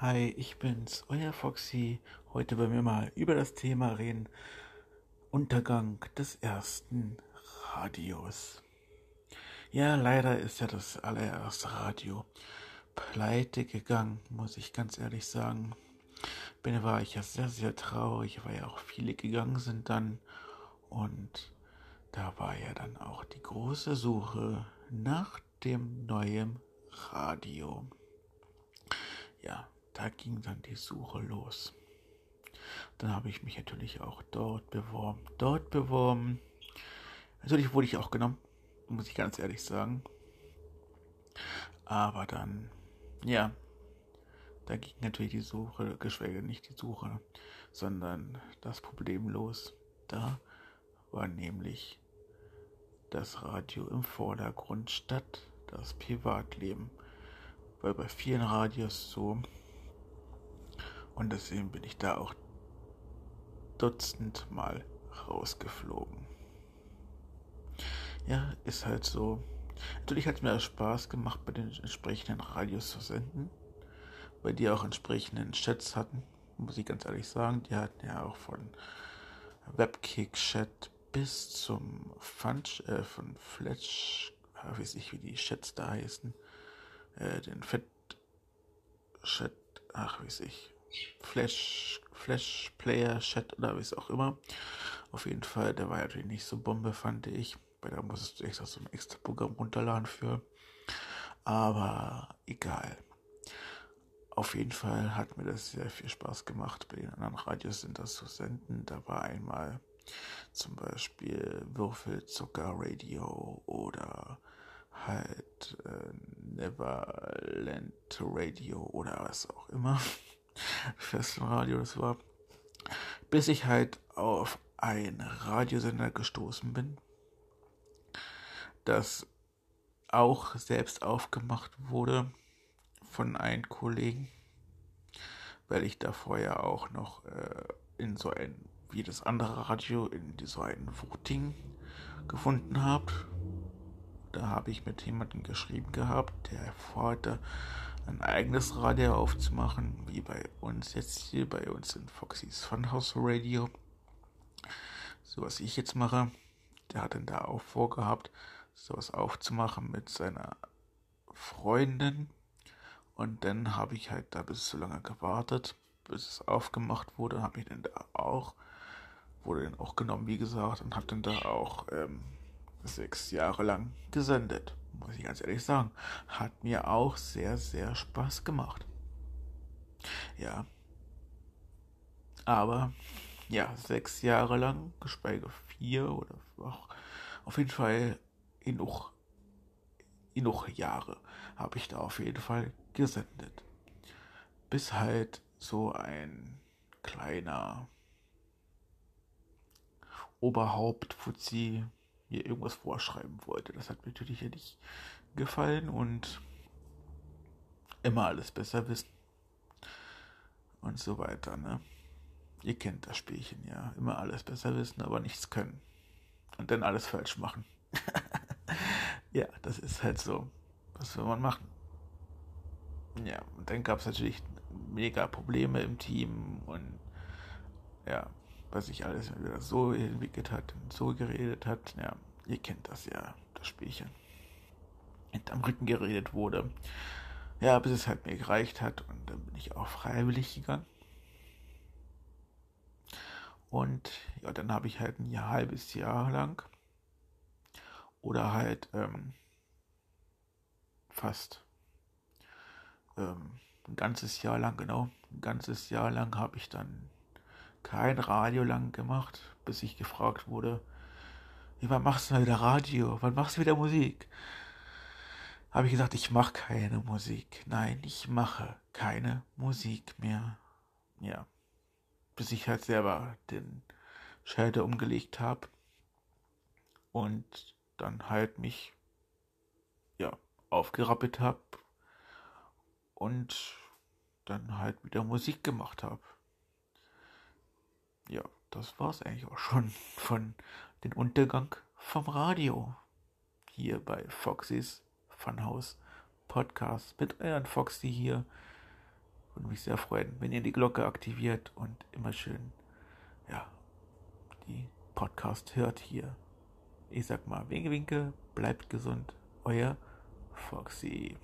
Hi, ich bin's, euer Foxy. Heute wollen wir mal über das Thema reden. Untergang des ersten Radios. Ja, leider ist ja das allererste Radio pleite gegangen, muss ich ganz ehrlich sagen. Bin war ich ja sehr, sehr traurig, weil ja auch viele gegangen sind dann. Und da war ja dann auch die große Suche nach dem neuen Radio. Ja, da ging dann die Suche los. Dann habe ich mich natürlich auch dort beworben. Dort beworben. Natürlich wurde ich auch genommen, muss ich ganz ehrlich sagen. Aber dann, ja, da ging natürlich die Suche, geschweige nicht die Suche, sondern das Problem los. Da war nämlich das Radio im Vordergrund statt das Privatleben. Weil bei vielen Radios so. Und deswegen bin ich da auch dutzendmal rausgeflogen. Ja, ist halt so. Natürlich hat es mir Spaß gemacht, bei den entsprechenden Radios zu senden, weil die auch entsprechenden Chats hatten, muss ich ganz ehrlich sagen. Die hatten ja auch von Webkick-Chat bis zum Funch, äh, von Fletch, weiß ich, wie die Chats da heißen, äh, den Fett Chat, ach, weiß ich, Flash, Flash Player Chat oder wie es auch immer. Auf jeden Fall, der war natürlich nicht so Bombe, fand ich. Weil da musstest du extra so ein extra Programm runterladen für. Aber egal. Auf jeden Fall hat mir das sehr viel Spaß gemacht. Bei den anderen Radios sind das zu senden. Da war einmal zum Beispiel Würfelzucker Radio oder halt äh, Neverland Radio oder was auch immer. Festenradio das war. Bis ich halt auf einen Radiosender gestoßen bin, das auch selbst aufgemacht wurde von einem Kollegen, weil ich da vorher auch noch äh, in so ein, wie das andere Radio, in so ein Voting gefunden habe. Da habe ich mit jemandem geschrieben gehabt, der vorhatte, ein eigenes Radio aufzumachen, wie bei uns jetzt hier, bei uns in Foxys Funhouse Radio. So was ich jetzt mache. Der hat dann da auch vorgehabt, sowas aufzumachen mit seiner Freundin. Und dann habe ich halt da bis so lange gewartet, bis es aufgemacht wurde. Habe ich dann da auch, wurde dann auch genommen, wie gesagt, und habe dann da auch ähm, sechs Jahre lang gesendet. Muss ich ganz ehrlich sagen. Hat mir auch sehr, sehr Spaß gemacht. Ja. Aber, ja, sechs Jahre lang, geschweige vier oder auch auf jeden Fall genug, genug Jahre habe ich da auf jeden Fall gesendet. Bis halt so ein kleiner Oberhaupt Mir irgendwas vorschreiben wollte. Das hat mir natürlich nicht gefallen und immer alles besser wissen und so weiter, ne? Ihr kennt das Spielchen, ja. Immer alles besser wissen, aber nichts können. Und dann alles falsch machen. ja, das ist halt so. Was will man machen? Ja, und dann gab es natürlich mega Probleme im Team und ja, was sich alles wieder so entwickelt hat und so geredet hat. Ja, ihr kennt das ja, das Spielchen. Hinterm Rücken geredet wurde. Ja, bis es halt mir gereicht hat und dann bin ich auch freiwillig gegangen. Und ja, dann habe ich halt ein Jahr, halbes Jahr lang oder halt ähm, fast ähm, ein ganzes Jahr lang, genau, ein ganzes Jahr lang habe ich dann kein Radio lang gemacht, bis ich gefragt wurde, wann machst du mal wieder Radio? Wann machst du wieder Musik? Habe ich gesagt, ich mache keine Musik. Nein, ich mache keine Musik mehr. Ja. Bis ich halt selber den Schalter umgelegt habe. Und dann halt mich, ja, aufgerappelt habe. Und dann halt wieder Musik gemacht habe ja, das war's eigentlich auch schon von dem Untergang vom Radio. Hier bei Foxys Funhouse Podcast mit euren Foxy hier. Würde mich sehr freuen, wenn ihr die Glocke aktiviert und immer schön, ja, die Podcast hört hier. Ich sag mal, Winke, Winke, bleibt gesund. Euer Foxy.